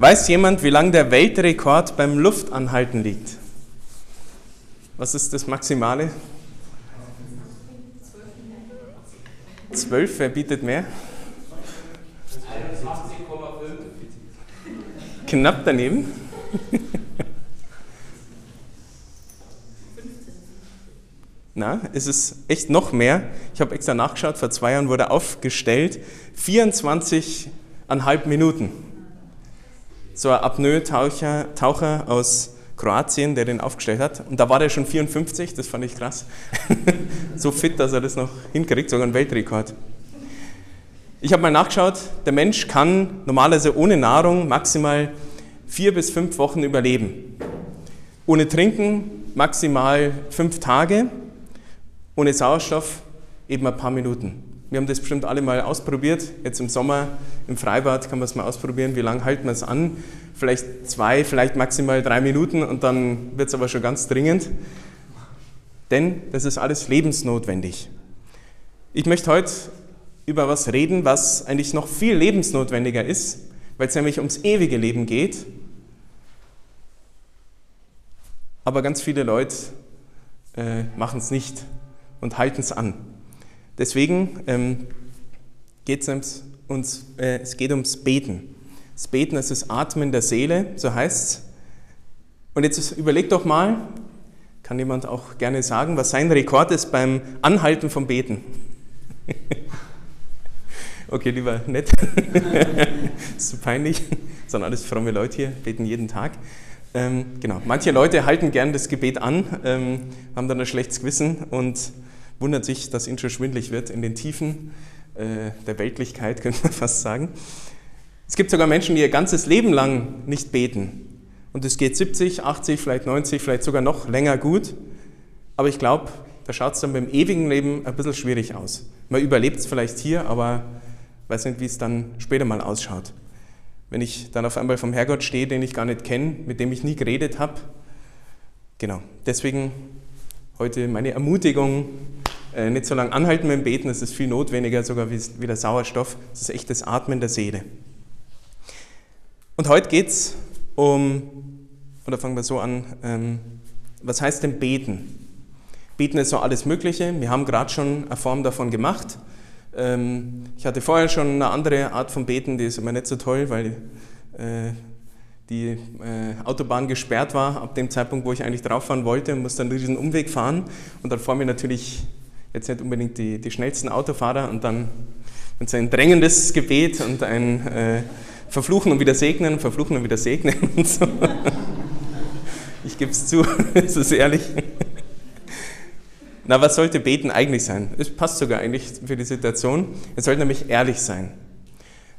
Weiß jemand, wie lang der Weltrekord beim Luftanhalten liegt? Was ist das Maximale? Zwölf, wer bietet mehr? 21,5. Knapp daneben. Na, es ist echt noch mehr. Ich habe extra nachgeschaut, vor zwei Jahren wurde aufgestellt, 24,5 Minuten. So ein Apnoe-Taucher Taucher aus Kroatien, der den aufgestellt hat. Und da war der schon 54, das fand ich krass. so fit, dass er das noch hinkriegt, sogar ein Weltrekord. Ich habe mal nachgeschaut, der Mensch kann normalerweise ohne Nahrung maximal vier bis fünf Wochen überleben. Ohne Trinken maximal fünf Tage ohne Sauerstoff eben ein paar Minuten. Wir haben das bestimmt alle mal ausprobiert. Jetzt im Sommer im Freibad kann man es mal ausprobieren. Wie lange halten wir es an? Vielleicht zwei, vielleicht maximal drei Minuten und dann wird es aber schon ganz dringend. Denn das ist alles lebensnotwendig. Ich möchte heute über was reden, was eigentlich noch viel lebensnotwendiger ist, weil es nämlich ums ewige Leben geht. Aber ganz viele Leute äh, machen es nicht und halten es an. Deswegen ähm, geht es uns, äh, es geht ums Beten. Das Beten ist das Atmen der Seele, so heißt es. Und jetzt überlegt doch mal, kann jemand auch gerne sagen, was sein Rekord ist beim Anhalten vom Beten? okay, lieber nett. ist zu peinlich. Das sind alles fromme Leute hier, beten jeden Tag. Ähm, genau, manche Leute halten gern das Gebet an, ähm, haben dann ein schlechtes Gewissen und wundert sich, dass schon schwindlig wird in den Tiefen äh, der Weltlichkeit, könnte man fast sagen. Es gibt sogar Menschen, die ihr ganzes Leben lang nicht beten. Und es geht 70, 80, vielleicht 90, vielleicht sogar noch länger gut. Aber ich glaube, da schaut es dann beim ewigen Leben ein bisschen schwierig aus. Man überlebt es vielleicht hier, aber weiß nicht, wie es dann später mal ausschaut. Wenn ich dann auf einmal vom Herrgott stehe, den ich gar nicht kenne, mit dem ich nie geredet habe. Genau, deswegen heute meine Ermutigung, äh, nicht so lange anhalten mit dem Beten, das ist viel notwendiger sogar wie, wie der Sauerstoff. Das ist echt das Atmen der Seele. Und heute geht es um, oder fangen wir so an, ähm, was heißt denn beten? Beten ist so alles Mögliche. Wir haben gerade schon eine Form davon gemacht. Ähm, ich hatte vorher schon eine andere Art von Beten, die ist immer nicht so toll, weil äh, die äh, Autobahn gesperrt war ab dem Zeitpunkt, wo ich eigentlich drauf fahren wollte und musste einen riesen Umweg fahren. Und dann vor mir natürlich jetzt nicht unbedingt die, die schnellsten Autofahrer und dann mit so ein drängendes Gebet und ein äh, Verfluchen und wieder segnen, Verfluchen und wieder segnen und so. Ich gebe es zu, es ist ehrlich. Na, was sollte Beten eigentlich sein? Es passt sogar eigentlich für die Situation. Es sollte nämlich ehrlich sein.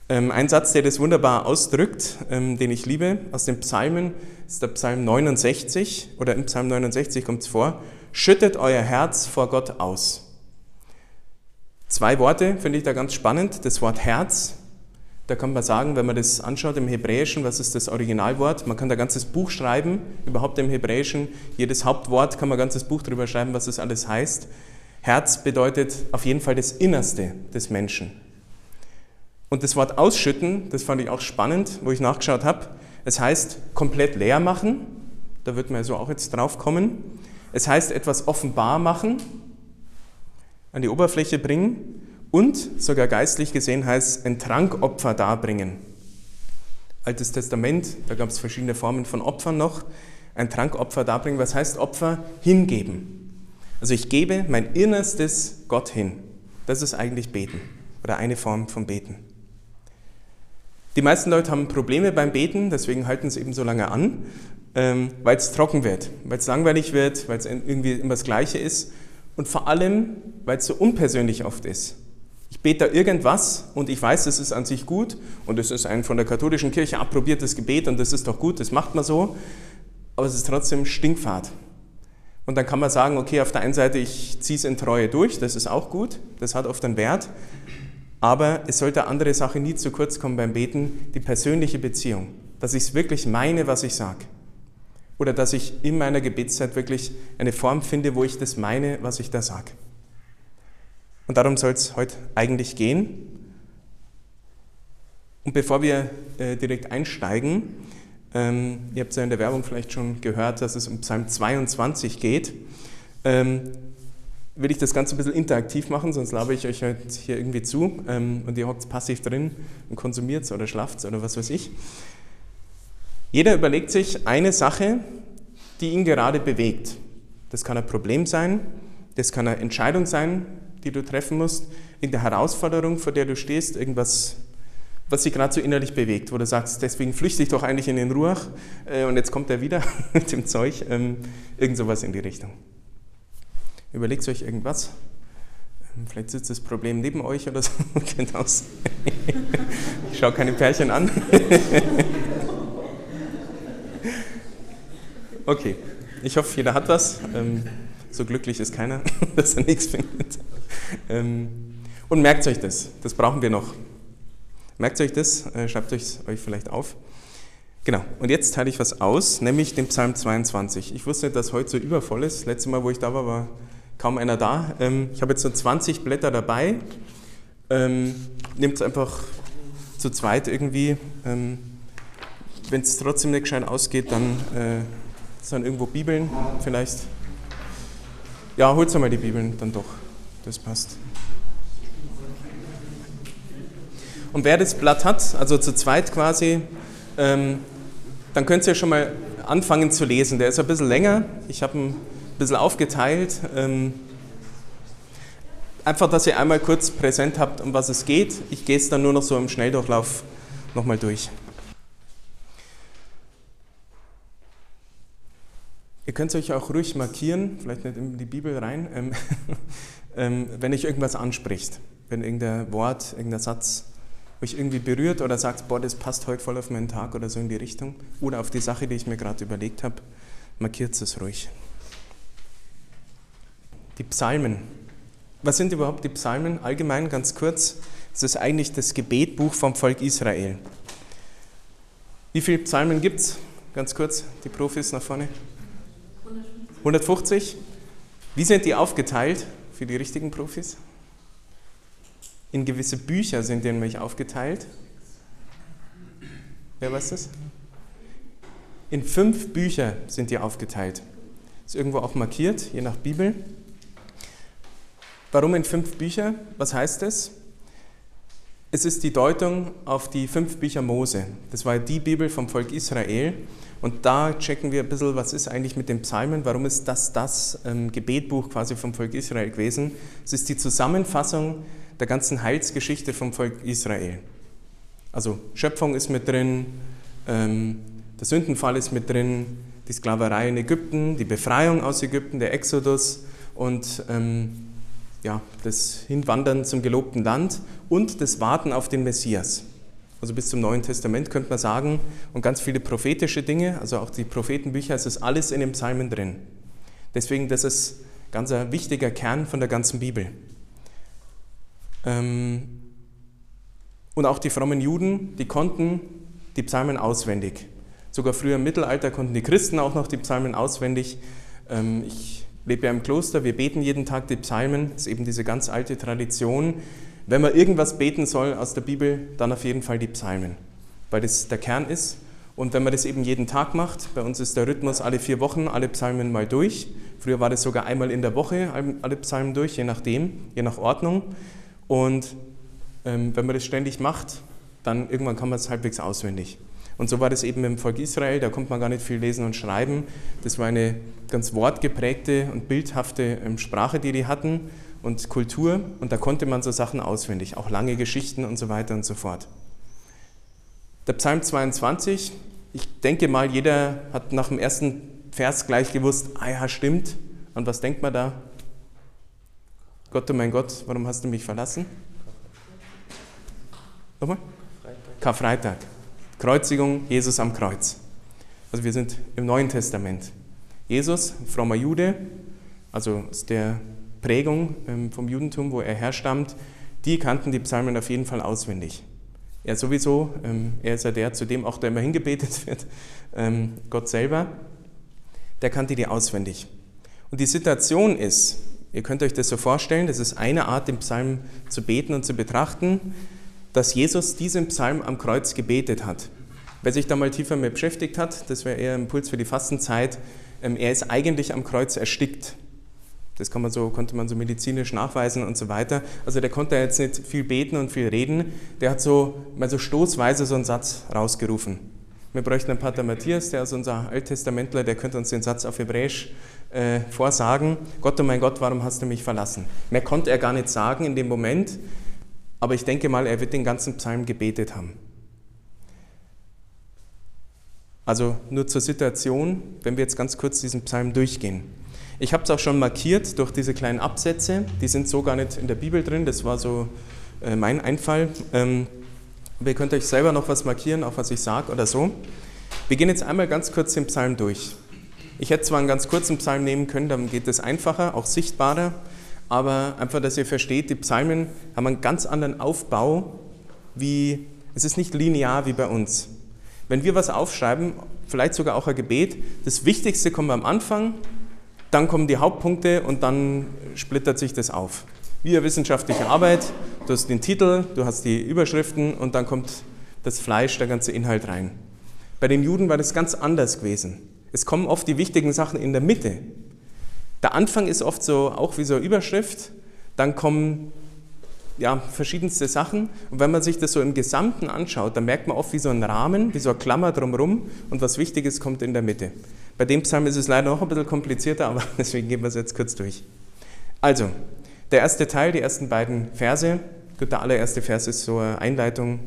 Ähm, ein Satz, der das wunderbar ausdrückt, ähm, den ich liebe, aus den Psalmen, ist der Psalm 69, oder im Psalm 69 kommt es vor, schüttet euer Herz vor Gott aus. Zwei Worte finde ich da ganz spannend. Das Wort Herz, da kann man sagen, wenn man das anschaut im Hebräischen, was ist das Originalwort? Man kann da ganzes Buch schreiben, überhaupt im Hebräischen. Jedes Hauptwort kann man ganzes Buch darüber schreiben, was das alles heißt. Herz bedeutet auf jeden Fall das Innerste des Menschen. Und das Wort ausschütten, das fand ich auch spannend, wo ich nachgeschaut habe. Es heißt komplett leer machen. Da wird man so auch jetzt drauf kommen. Es heißt etwas offenbar machen an die Oberfläche bringen und sogar geistlich gesehen heißt ein Trankopfer darbringen. Altes Testament, da gab es verschiedene Formen von Opfern noch. Ein Trankopfer darbringen, was heißt Opfer? Hingeben. Also ich gebe mein Innerstes Gott hin. Das ist eigentlich Beten oder eine Form von Beten. Die meisten Leute haben Probleme beim Beten, deswegen halten sie eben so lange an, ähm, weil es trocken wird, weil es langweilig wird, weil es irgendwie immer das Gleiche ist und vor allem, weil es so unpersönlich oft ist. Ich bete da irgendwas und ich weiß, es ist an sich gut und es ist ein von der katholischen Kirche approbiertes Gebet und das ist doch gut, das macht man so, aber es ist trotzdem Stinkfahrt. Und dann kann man sagen, okay, auf der einen Seite, ich ziehe es in Treue durch, das ist auch gut, das hat oft einen Wert, aber es sollte andere Sache nie zu kurz kommen beim Beten, die persönliche Beziehung, dass ich es wirklich meine, was ich sage. Oder dass ich in meiner Gebetszeit wirklich eine Form finde, wo ich das meine, was ich da sage. Und darum soll es heute eigentlich gehen. Und bevor wir äh, direkt einsteigen, ähm, ihr habt es ja in der Werbung vielleicht schon gehört, dass es um Psalm 22 geht, ähm, will ich das Ganze ein bisschen interaktiv machen, sonst labe ich euch halt hier irgendwie zu ähm, und ihr hockt passiv drin und konsumiert oder schlaft oder was weiß ich. Jeder überlegt sich eine Sache, die ihn gerade bewegt. Das kann ein Problem sein, das kann eine Entscheidung sein, die du treffen musst, in der Herausforderung, vor der du stehst, irgendwas, was dich gerade so innerlich bewegt, wo du sagst, deswegen flüchte ich doch eigentlich in den Ruach äh, und jetzt kommt er wieder mit dem Zeug, ähm, irgend sowas in die Richtung. Überlegt euch irgendwas. Ähm, vielleicht sitzt das Problem neben euch oder so. Kennt aus. ich schaue keine Pärchen an. okay, ich hoffe, jeder hat was. Ähm, so glücklich ist keiner, dass er nichts findet. Ähm, und merkt euch das, das brauchen wir noch. Merkt euch das, äh, schreibt euch, euch vielleicht auf. Genau, und jetzt teile ich was aus, nämlich den Psalm 22. Ich wusste dass heute so übervoll ist. Letztes Mal, wo ich da war, war kaum einer da. Ähm, ich habe jetzt so 20 Blätter dabei. Ähm, Nehmt es einfach zu zweit irgendwie. Ähm, Wenn es trotzdem nicht gescheit ausgeht, dann äh, sind irgendwo Bibeln vielleicht. Ja, holt mal die Bibeln dann doch. Das passt. Und wer das Blatt hat, also zu zweit quasi, ähm, dann könnt ihr schon mal anfangen zu lesen. Der ist ein bisschen länger. Ich habe ihn ein bisschen aufgeteilt. Ähm, einfach, dass ihr einmal kurz präsent habt, um was es geht. Ich gehe es dann nur noch so im Schnelldurchlauf nochmal durch. Ihr könnt es euch auch ruhig markieren, vielleicht nicht in die Bibel rein, ähm, ähm, wenn euch irgendwas anspricht, wenn irgendein Wort, irgendein Satz euch irgendwie berührt oder sagt, boah, das passt heute voll auf meinen Tag oder so in die Richtung oder auf die Sache, die ich mir gerade überlegt habe, markiert es ruhig. Die Psalmen. Was sind überhaupt die Psalmen? Allgemein ganz kurz, es ist eigentlich das Gebetbuch vom Volk Israel. Wie viele Psalmen gibt es? Ganz kurz, die Profis nach vorne. 150. Wie sind die aufgeteilt für die richtigen Profis? In gewisse Bücher sind die nämlich aufgeteilt. Wer weiß das? In fünf Bücher sind die aufgeteilt. Ist irgendwo auch markiert, je nach Bibel. Warum in fünf Bücher? Was heißt das? Es ist die Deutung auf die fünf Bücher Mose. Das war die Bibel vom Volk Israel. Und da checken wir ein bisschen, was ist eigentlich mit den Psalmen, warum ist das das ähm, Gebetbuch quasi vom Volk Israel gewesen. Es ist die Zusammenfassung der ganzen Heilsgeschichte vom Volk Israel. Also Schöpfung ist mit drin, ähm, der Sündenfall ist mit drin, die Sklaverei in Ägypten, die Befreiung aus Ägypten, der Exodus und ähm, ja, das Hinwandern zum gelobten Land und das Warten auf den Messias. Also bis zum Neuen Testament könnte man sagen, und ganz viele prophetische Dinge, also auch die Prophetenbücher, es ist alles in den Psalmen drin. Deswegen, das ist ganz ein wichtiger Kern von der ganzen Bibel. Ähm, und auch die frommen Juden, die konnten die Psalmen auswendig. Sogar früher im Mittelalter konnten die Christen auch noch die Psalmen auswendig. Ähm, ich lebe ja im Kloster, wir beten jeden Tag die Psalmen, das ist eben diese ganz alte Tradition. Wenn man irgendwas beten soll aus der Bibel, dann auf jeden Fall die Psalmen, weil das der Kern ist. Und wenn man das eben jeden Tag macht, bei uns ist der Rhythmus alle vier Wochen, alle Psalmen mal durch. Früher war das sogar einmal in der Woche, alle Psalmen durch, je nachdem, je nach Ordnung. Und ähm, wenn man das ständig macht, dann irgendwann kann man es halbwegs auswendig. Und so war das eben im Volk Israel, da konnte man gar nicht viel lesen und schreiben. Das war eine ganz wortgeprägte und bildhafte ähm, Sprache, die die hatten und Kultur. Und da konnte man so Sachen auswendig, auch lange Geschichten und so weiter und so fort. Der Psalm 22, ich denke mal, jeder hat nach dem ersten Vers gleich gewusst, ah ja, stimmt. Und was denkt man da? Gott, oh mein Gott, warum hast du mich verlassen? Nochmal? Freitag. Karfreitag. Kreuzigung, Jesus am Kreuz. Also wir sind im Neuen Testament. Jesus, frommer Jude, also aus der Prägung ähm, vom Judentum, wo er herstammt, die kannten die Psalmen auf jeden Fall auswendig. Er sowieso, ähm, er ist ja der, zu dem auch da immer hingebetet wird, ähm, Gott selber, der kannte die auswendig. Und die Situation ist, ihr könnt euch das so vorstellen, das ist eine Art, den Psalm zu beten und zu betrachten. dass Jesus diesen Psalm am Kreuz gebetet hat. Wer sich da mal tiefer mit beschäftigt hat, das wäre eher ein Impuls für die Fastenzeit, er ist eigentlich am Kreuz erstickt. Das man so, konnte man so medizinisch nachweisen und so weiter. Also der konnte jetzt nicht viel beten und viel reden. Der hat so mal so stoßweise so einen Satz rausgerufen. Wir bräuchten einen Pater Matthias, der ist unser Alttestamentler, der könnte uns den Satz auf Hebräisch äh, vorsagen. Gott, oh mein Gott, warum hast du mich verlassen? Mehr konnte er gar nicht sagen in dem Moment, aber ich denke mal, er wird den ganzen Psalm gebetet haben. Also nur zur Situation, wenn wir jetzt ganz kurz diesen Psalm durchgehen. Ich habe es auch schon markiert durch diese kleinen Absätze, die sind so gar nicht in der Bibel drin, das war so äh, mein Einfall. Ähm, aber ihr könnt euch selber noch was markieren, auch was ich sage oder so. Wir gehen jetzt einmal ganz kurz den Psalm durch. Ich hätte zwar einen ganz kurzen Psalm nehmen können, dann geht es einfacher, auch sichtbarer, aber einfach, dass ihr versteht, die Psalmen haben einen ganz anderen Aufbau, wie es ist nicht linear wie bei uns. Wenn wir was aufschreiben, vielleicht sogar auch ein Gebet, das Wichtigste kommt am Anfang, dann kommen die Hauptpunkte und dann splittert sich das auf. Wie eine wissenschaftliche Arbeit, du hast den Titel, du hast die Überschriften und dann kommt das Fleisch, der ganze Inhalt rein. Bei den Juden war das ganz anders gewesen. Es kommen oft die wichtigen Sachen in der Mitte. Der Anfang ist oft so auch wie so eine Überschrift, dann kommen ja, verschiedenste Sachen. Und wenn man sich das so im Gesamten anschaut, dann merkt man oft wie so ein Rahmen, wie so eine Klammer drumherum und was Wichtiges kommt in der Mitte. Bei dem Psalm ist es leider noch ein bisschen komplizierter, aber deswegen gehen wir es jetzt kurz durch. Also, der erste Teil, die ersten beiden Verse, gut, der allererste Vers ist so eine Einleitung,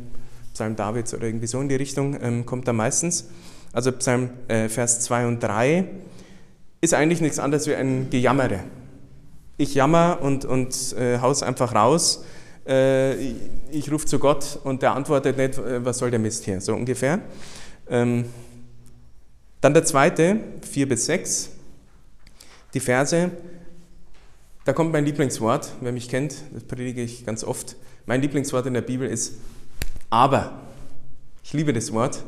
Psalm Davids oder irgendwie so in die Richtung, ähm, kommt da meistens. Also Psalm äh, Vers 2 und 3 ist eigentlich nichts anderes wie ein Gejammere. Ich jammer und, und äh, haus einfach raus. Äh, ich, rufe zu Gott und der antwortet nicht, äh, was soll der Mist hier, so ungefähr. Ähm, dann der zweite, 4 bis 6, die Verse. Da kommt mein Lieblingswort, wer mich kennt, das predige ich ganz oft. Mein Lieblingswort in der Bibel ist aber. Ich liebe das Wort.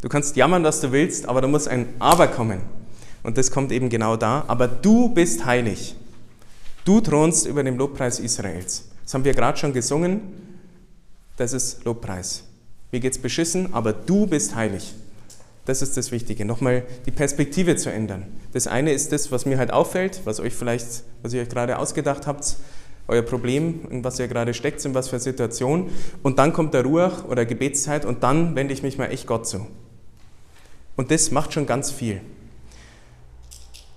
Du kannst jammern, was du willst, aber da muss ein Aber kommen. Und das kommt eben genau da. Aber du bist heilig. Du thronst über dem Lobpreis Israels. Das haben wir gerade schon gesungen. Das ist Lobpreis. Mir geht's beschissen, aber du bist heilig. Das ist das Wichtige, nochmal die Perspektive zu ändern. Das eine ist das, was mir halt auffällt, was euch vielleicht, was ihr euch gerade ausgedacht habt, euer Problem, in was ihr gerade steckt, in was für Situation. Und dann kommt der Ruach oder Gebetszeit und dann wende ich mich mal echt Gott zu. Und das macht schon ganz viel.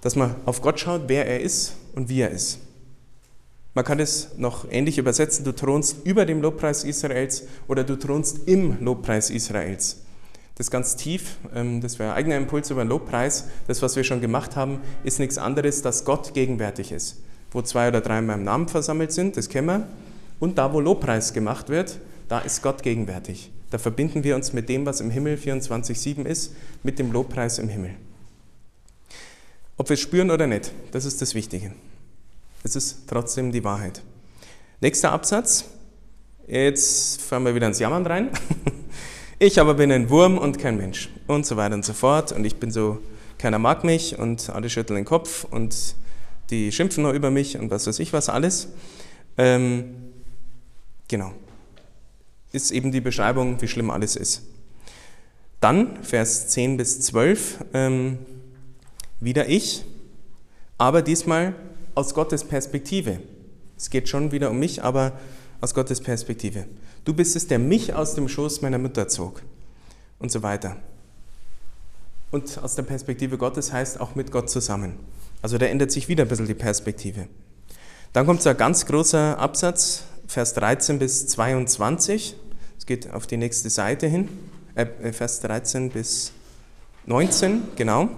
Dass man auf Gott schaut, wer er ist und wie er ist. Man kann es noch ähnlich übersetzen, du thronst über dem Lobpreis Israels oder du thronst im Lobpreis Israels. Das ganz tief, ähm, das wäre ein eigener Impuls über den Lobpreis. Das, was wir schon gemacht haben, ist nichts anderes, dass Gott gegenwärtig ist. Wo zwei oder drei in meinem Namen versammelt sind, das kennen wir. Und da, wo Lobpreis gemacht wird, da ist Gott gegenwärtig. Da verbinden wir uns mit dem, was im Himmel 24-7 ist, mit dem Lobpreis im Himmel. Ob wir es spüren oder nicht, das ist das Wichtige. Es ist trotzdem die Wahrheit. Nächster Absatz. Jetzt fahren wir wieder ins Jammern rein. Ich aber bin ein Wurm und kein Mensch und so weiter und so fort. Und ich bin so, keiner mag mich und alle schütteln den Kopf und die schimpfen nur über mich und was weiß ich was alles. Ähm, genau. Ist eben die Beschreibung, wie schlimm alles ist. Dann, Vers 10 bis 12, ähm, wieder ich, aber diesmal aus Gottes Perspektive. Es geht schon wieder um mich, aber aus Gottes Perspektive. Du bist es, der mich aus dem Schoß meiner Mutter zog. Und so weiter. Und aus der Perspektive Gottes heißt auch mit Gott zusammen. Also da ändert sich wieder ein bisschen die Perspektive. Dann kommt so ein ganz großer Absatz, Vers 13 bis 22. Es geht auf die nächste Seite hin. Äh, Vers 13 bis 19, genau.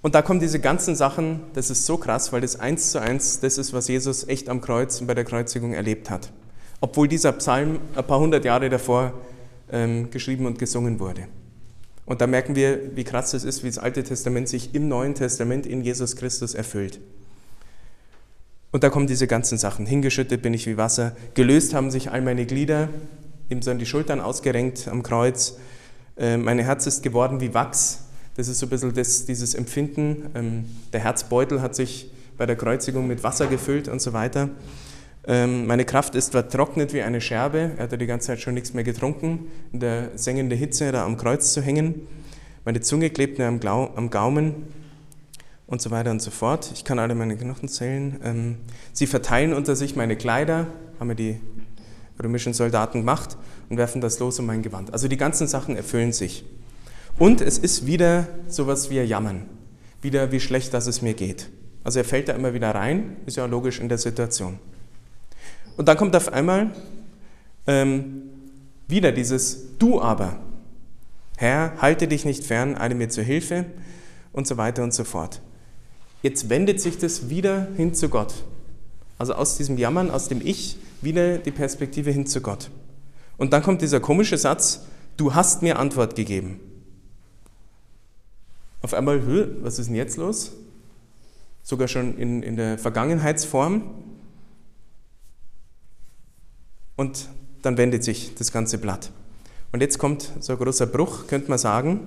Und da kommen diese ganzen Sachen, das ist so krass, weil das eins zu eins das ist, was Jesus echt am Kreuz und bei der Kreuzigung erlebt hat obwohl dieser Psalm ein paar hundert Jahre davor ähm, geschrieben und gesungen wurde. Und da merken wir, wie krass es ist, wie das Alte Testament sich im Neuen Testament in Jesus Christus erfüllt. Und da kommen diese ganzen Sachen. Hingeschüttet bin ich wie Wasser, gelöst haben sich all meine Glieder, ihm sind die Schultern ausgerenkt am Kreuz, äh, mein Herz ist geworden wie Wachs. Das ist so ein bisschen das, dieses Empfinden. Ähm, der Herzbeutel hat sich bei der Kreuzigung mit Wasser gefüllt und so weiter. Ähm, meine Kraft ist vertrocknet wie eine Scherbe. Er hat ja die ganze Zeit schon nichts mehr getrunken, in der sengenden Hitze da am Kreuz zu hängen. Meine Zunge klebt mir am, Glau am Gaumen und so weiter und so fort. Ich kann alle meine Knochen zählen. Ähm, sie verteilen unter sich meine Kleider, haben mir die römischen Soldaten gemacht und werfen das los um mein Gewand. Also die ganzen Sachen erfüllen sich. Und es ist wieder sowas wie ein Jammern. Wieder wie schlecht, dass es mir geht. Also er fällt da immer wieder rein, ist ja logisch in der Situation. Und dann kommt auf einmal ähm, wieder dieses Du aber. Herr, halte dich nicht fern, eile mir zur Hilfe und so weiter und so fort. Jetzt wendet sich das wieder hin zu Gott. Also aus diesem Jammern, aus dem Ich, wieder die Perspektive hin zu Gott. Und dann kommt dieser komische Satz, du hast mir Antwort gegeben. Auf einmal, was ist denn jetzt los? Sogar schon in, in der Vergangenheitsform. Und dann wendet sich das ganze Blatt. Und jetzt kommt so ein großer Bruch, könnte man sagen,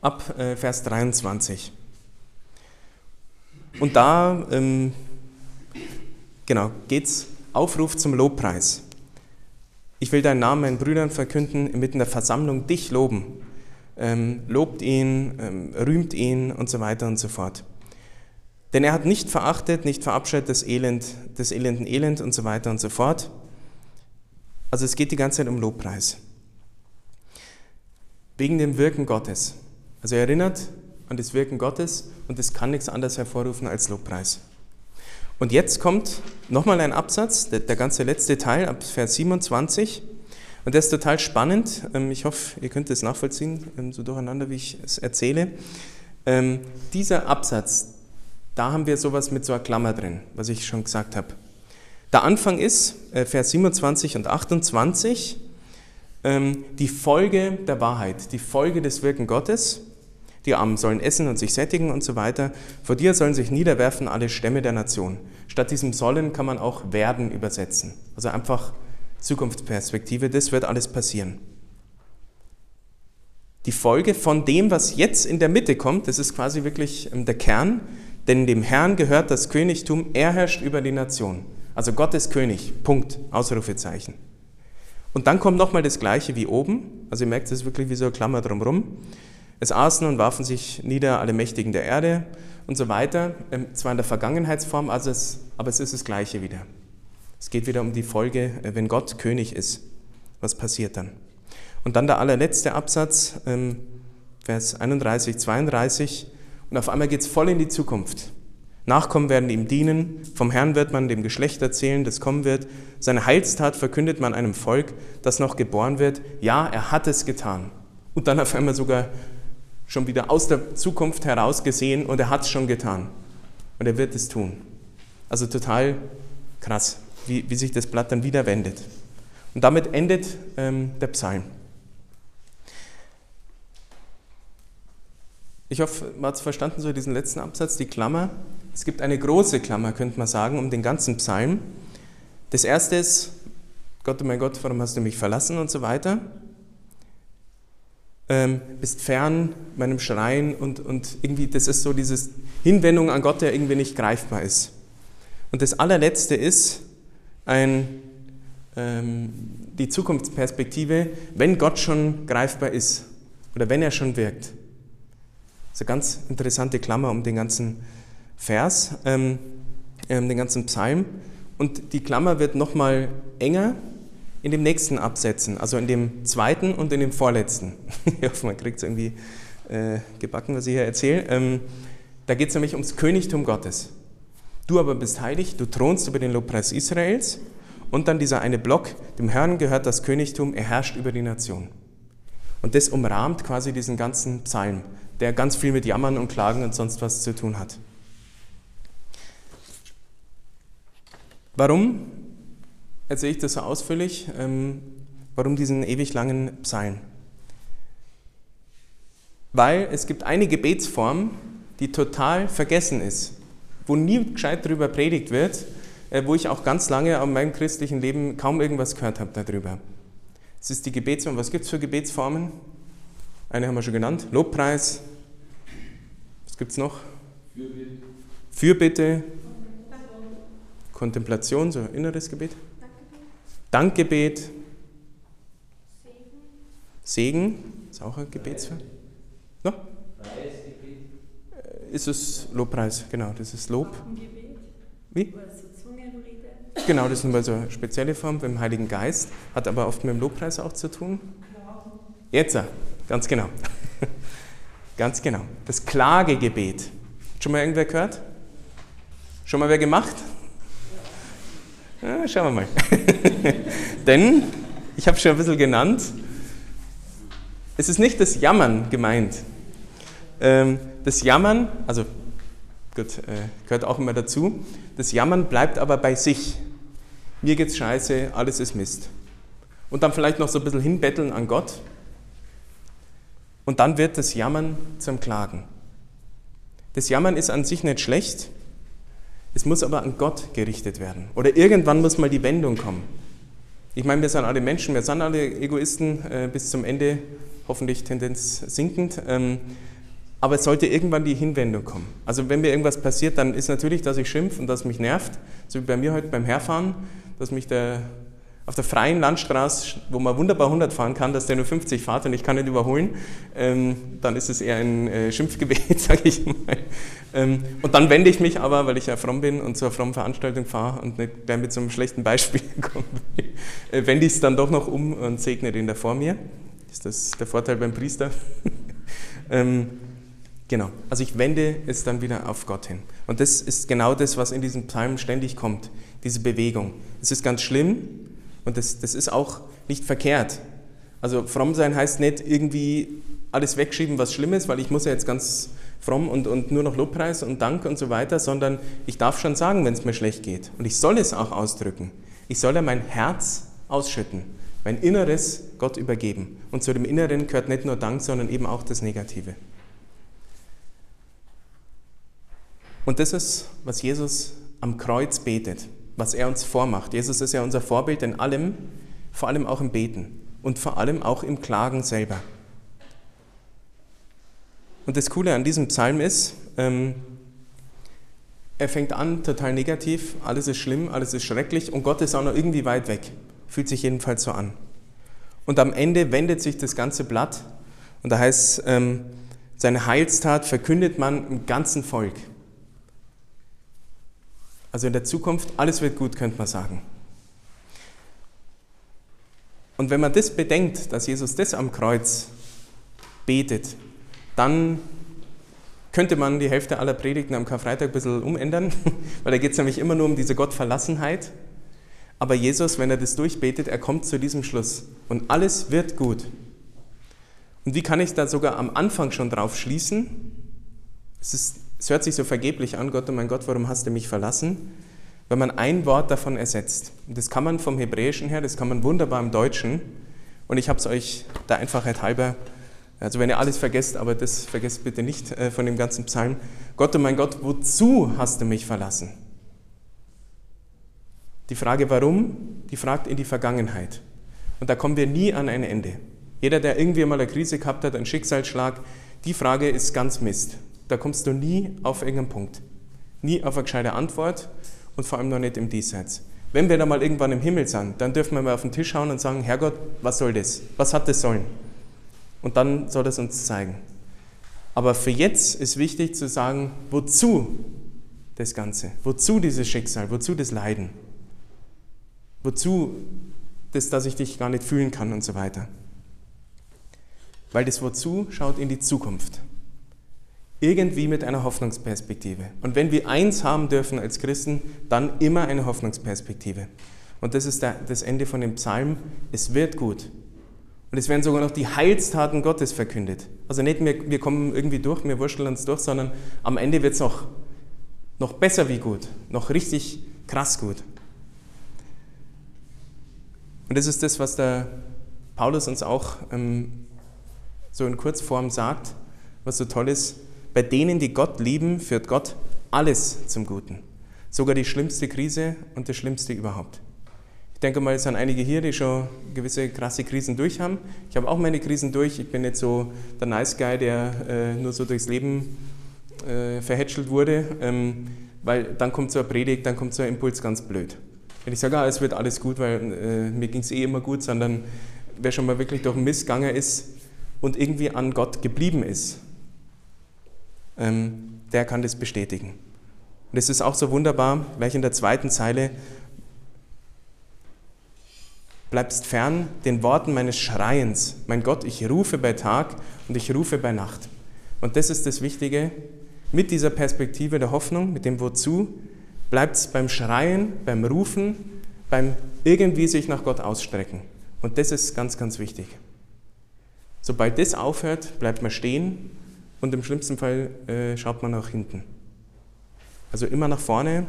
ab äh, Vers 23. Und da ähm, genau, geht es Aufruf zum Lobpreis. Ich will deinen Namen meinen Brüdern verkünden, inmitten der Versammlung dich loben. Ähm, lobt ihn, ähm, rühmt ihn und so weiter und so fort. Denn er hat nicht verachtet, nicht verabscheut das Elend, des elenden Elend und so weiter und so fort. Also es geht die ganze Zeit um Lobpreis. Wegen dem Wirken Gottes. Also er erinnert an das Wirken Gottes und es kann nichts anderes hervorrufen als Lobpreis. Und jetzt kommt nochmal ein Absatz, der, der, ganze letzte Teil, ab Vers 27. Und der ist total spannend. Ähm, ich hoffe, ihr könnt es nachvollziehen, ähm, so durcheinander, wie ich es erzähle. Ähm, dieser Absatz, da haben wir sowas mit so einer Klammer drin, was ich schon gesagt habe. Der Anfang ist, äh, Vers 27 und 28, die Folge der Wahrheit, die Folge des Wirken Gottes. Die Armen sollen essen und sich sättigen und so weiter. Vor dir sollen sich niederwerfen alle Stämme der Nation. Statt diesem sollen kann man auch werden übersetzen. Also einfach Zukunftsperspektive, das wird alles passieren. Die Folge von dem, was jetzt in der Mitte kommt, das ist quasi wirklich ähm, der Kern, denn dem Herrn gehört das Königtum, er herrscht über die Nation. Also Gott ist König, Punkt, Ausrufezeichen. Und dann kommt nochmal das Gleiche wie oben, also ihr merkt, es ist wirklich wie so eine Klammer drumherum. Es aßen und warfen sich nieder alle Mächtigen der Erde und so weiter. Ähm, zwar in der Vergangenheitsform, also es, aber es ist das Gleiche wieder. Es geht wieder um die Folge, äh, wenn Gott König ist. Was passiert dann? Und dann der allerletzte Absatz, ähm, Vers 31, 32. Und auf einmal geht es voll in die Zukunft. Nachkommen werden ihm dienen, vom Herrn wird man dem Geschlecht erzählen, das kommen wird. Seine Heilstat verkündet man einem Volk, das noch geboren wird. Ja, er hat es getan. Und dann auf einmal sogar schon wieder aus der Zukunft heraus gesehen und er hat es schon getan. Und er wird es tun. Also total krass, wie, wie sich das Blatt dann wieder wendet. Und damit endet ähm, der Psalm. Ich hoffe, man hat es verstanden, so diesen letzten Absatz, die Klammer. Es gibt eine große Klammer, könnte man sagen, um den ganzen Psalm. Das erste ist, Gott, oh mein Gott, warum hast du mich verlassen und so weiter ähm, bist fern meinem Schreien und, und irgendwie, das ist so diese Hinwendung an Gott, der irgendwie nicht greifbar ist. Und das allerletzte ist ein, ähm, die Zukunftsperspektive, wenn Gott schon greifbar ist oder wenn er schon wirkt. Das ist eine ganz interessante Klammer um den ganzen Vers, ähm, ähm den ganzen Psalm. Und die Klammer wird nochmal enger in dem nächsten Absätzen, also in dem zweiten und in dem vorletzten. ich hoffe, man kriegt es irgendwie äh, gebacken, was ich hier erzähle. Ähm, da geht es nämlich ums Königtum Gottes. Du aber bist heilig, du thronst über den Lobpreis Israels. Und dann dieser eine Block, dem Herrn gehört das Königtum, er herrscht über die Nation. Und das umrahmt quasi diesen ganzen Psalm, der ganz viel mit Jammern und Klagen und sonst was zu tun hat. Warum erzähle ich das so ausführlich. Ähm, warum diesen ewig langen Psalm? Weil es gibt eine Gebetsform, die total vergessen ist, wo nie gescheit darüber predigt wird, äh, wo ich auch ganz lange in meinem christlichen Leben kaum irgendwas gehört habe darüber. Es ist die Gebetsform. Was gibt es für Gebetsformen? Eine haben wir schon genannt. Lobpreis. Was gibt es noch? Fürbitte. Fürbitte. Kontemplation, so inneres Gebet. Dankgebet. Segen. Segen, ist auch ein Gebetsfall. No? Ist es Lobpreis, genau, das ist Lob. Wie? Genau, das ist mal so eine spezielle Form beim Heiligen Geist, hat aber oft mit dem Lobpreis auch zu tun. Jetzt, ganz genau. ganz genau. Das Klagegebet. Schon mal irgendwer gehört? Schon mal wer gemacht? Ja, schauen wir mal. Denn, ich habe schon ein bisschen genannt, es ist nicht das Jammern gemeint. Ähm, das Jammern, also gut, äh, gehört auch immer dazu, das Jammern bleibt aber bei sich. Mir geht's scheiße, alles ist Mist. Und dann vielleicht noch so ein bisschen hinbetteln an Gott. Und dann wird das Jammern zum Klagen. Das Jammern ist an sich nicht schlecht, es muss aber an Gott gerichtet werden. Oder irgendwann muss mal die Wendung kommen. Ich meine, wir sind alle Menschen, wir sind alle Egoisten äh, bis zum Ende, hoffentlich Tendenz sinkend. Ähm, aber es sollte irgendwann die Hinwendung kommen. Also wenn mir irgendwas passiert, dann ist natürlich, dass ich schimpf und dass mich nervt, so wie bei mir heute beim Herfahren, dass mich der auf der freien Landstraße, wo man wunderbar 100 fahren kann, dass der nur 50 fährt und ich kann ihn überholen, ähm, dann ist es eher ein äh, Schimpfgebet, sage ich mal. Ähm, und dann wende ich mich aber, weil ich ja fromm bin und zur frommen Veranstaltung fahre und nicht gleich mit so einem schlechten Beispiel komme, äh, wende ich es dann doch noch um und segne den da vor mir. Ist das der Vorteil beim Priester? ähm, genau, also ich wende es dann wieder auf Gott hin. Und das ist genau das, was in diesem Psalm ständig kommt, diese Bewegung. Es ist ganz schlimm, und das, das ist auch nicht verkehrt. Also fromm sein heißt nicht irgendwie alles wegschieben, was schlimm ist, weil ich muss ja jetzt ganz fromm und, und nur noch Lobpreis und Dank und so weiter, sondern ich darf schon sagen, wenn es mir schlecht geht. Und ich soll es auch ausdrücken. Ich soll ja mein Herz ausschütten, mein Inneres Gott übergeben. Und zu dem Inneren gehört nicht nur Dank, sondern eben auch das Negative. Und das ist, was Jesus am Kreuz betet was er uns vormacht. Jesus ist ja unser Vorbild in allem, vor allem auch im Beten und vor allem auch im Klagen selber. Und das Coole an diesem Psalm ist, ähm, er fängt an total negativ, alles ist schlimm, alles ist schrecklich und Gott ist auch noch irgendwie weit weg. Fühlt sich jedenfalls so an. Und am Ende wendet sich das ganze Blatt und da heißt, ähm, seine Heilstat verkündet man im ganzen Volk. Also in der Zukunft, alles wird gut, könnte man sagen. Und wenn man das bedenkt, dass Jesus das am Kreuz betet, dann könnte man die Hälfte aller Predigten am Karfreitag ein bisschen umändern, weil da geht es nämlich immer nur um diese Gottverlassenheit. Aber Jesus, wenn er das durchbetet, er kommt zu diesem Schluss und alles wird gut. Und wie kann ich da sogar am Anfang schon drauf schließen? Es ist es hört sich so vergeblich an, Gott, oh mein Gott, warum hast du mich verlassen? Wenn man ein Wort davon ersetzt. Und das kann man vom Hebräischen her, das kann man wunderbar im Deutschen. Und ich habe es euch der Einfachheit halber, also wenn ihr alles vergesst, aber das vergesst bitte nicht äh, von dem ganzen Psalm. Gott, oh mein Gott, wozu hast du mich verlassen? Die Frage warum, die fragt in die Vergangenheit. Und da kommen wir nie an ein Ende. Jeder, der irgendwie mal eine Krise gehabt hat, einen Schicksalsschlag, die Frage ist ganz Mist. Da kommst du nie auf irgendeinen Punkt. Nie auf eine gescheite Antwort und vor allem noch nicht im Diesseits. Wenn wir da mal irgendwann im Himmel sind, dann dürfen wir mal auf den Tisch schauen und sagen, Herrgott, was soll das? Was hat das sollen? Und dann soll das uns zeigen. Aber für jetzt ist wichtig zu sagen, wozu das Ganze? Wozu dieses Schicksal? Wozu das Leiden? Wozu das, dass ich dich gar nicht fühlen kann und so weiter? Weil das Wozu schaut in die Zukunft irgendwie mit einer Hoffnungsperspektive. Und wenn wir eins haben dürfen als Christen, dann immer eine Hoffnungsperspektive. Und das ist das Ende von dem Psalm. Es wird gut. Und es werden sogar noch die Heilstaten Gottes verkündet. Also nicht wir, wir kommen irgendwie durch, wir wurschteln uns durch, sondern am Ende wird es noch, noch besser wie gut, noch richtig krass gut. Und das ist das, was der Paulus uns auch ähm, so in Kurzform sagt, was so toll ist. Bei denen, die Gott lieben, führt Gott alles zum Guten. Sogar die schlimmste Krise und das Schlimmste überhaupt. Ich denke mal, es sind einige hier, die schon gewisse krasse Krisen durch haben. Ich habe auch meine Krisen durch. Ich bin nicht so der Nice Guy, der äh, nur so durchs Leben äh, verhätschelt wurde. Ähm, weil dann kommt so eine Predigt, dann kommt so ein Impuls ganz blöd. Wenn ich sage, ah, es wird alles gut, weil äh, mir ging es eh immer gut, sondern wer schon mal wirklich durch den Mist gegangen ist und irgendwie an Gott geblieben ist, der kann das bestätigen. Und es ist auch so wunderbar, weil ich in der zweiten Zeile bleibst fern den Worten meines Schreiens. Mein Gott, ich rufe bei Tag und ich rufe bei Nacht. Und das ist das Wichtige. Mit dieser Perspektive der Hoffnung, mit dem Wozu, bleibt es beim Schreien, beim Rufen, beim irgendwie sich nach Gott ausstrecken. Und das ist ganz, ganz wichtig. Sobald das aufhört, bleibt man stehen und im schlimmsten Fall äh, schaut man nach hinten. Also immer nach vorne.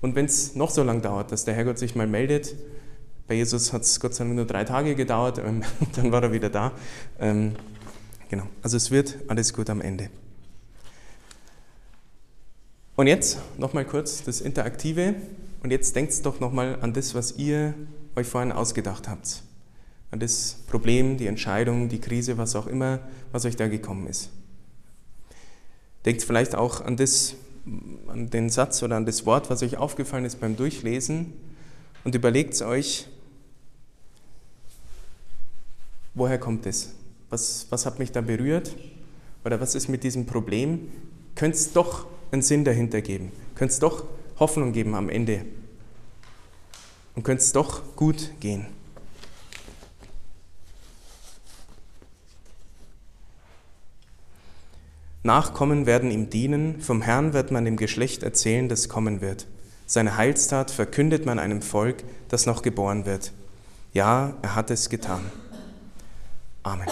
Und wenn es noch so lange dauert, dass der Herrgott sich mal meldet, bei Jesus hat es Gott sei Dank nur drei Tage gedauert, ähm, dann war er wieder da. Ähm, genau, also es wird alles gut am Ende. Und jetzt nochmal kurz das Interaktive. Und jetzt denkt doch nochmal an das, was ihr euch vorhin ausgedacht habt. An das Problem, die Entscheidung, die Krise, was auch immer, was euch da gekommen ist. Denkt vielleicht auch an, das, an den Satz oder an das Wort, was euch aufgefallen ist beim Durchlesen und überlegt euch, woher kommt es? Was, was hat mich da berührt? Oder was ist mit diesem Problem? Könnte es doch einen Sinn dahinter geben? Könnte es doch Hoffnung geben am Ende? Und könnte es doch gut gehen? Nachkommen werden ihm dienen, vom Herrn wird man dem Geschlecht erzählen, das kommen wird. Seine Heilstat verkündet man einem Volk, das noch geboren wird. Ja, er hat es getan. Amen.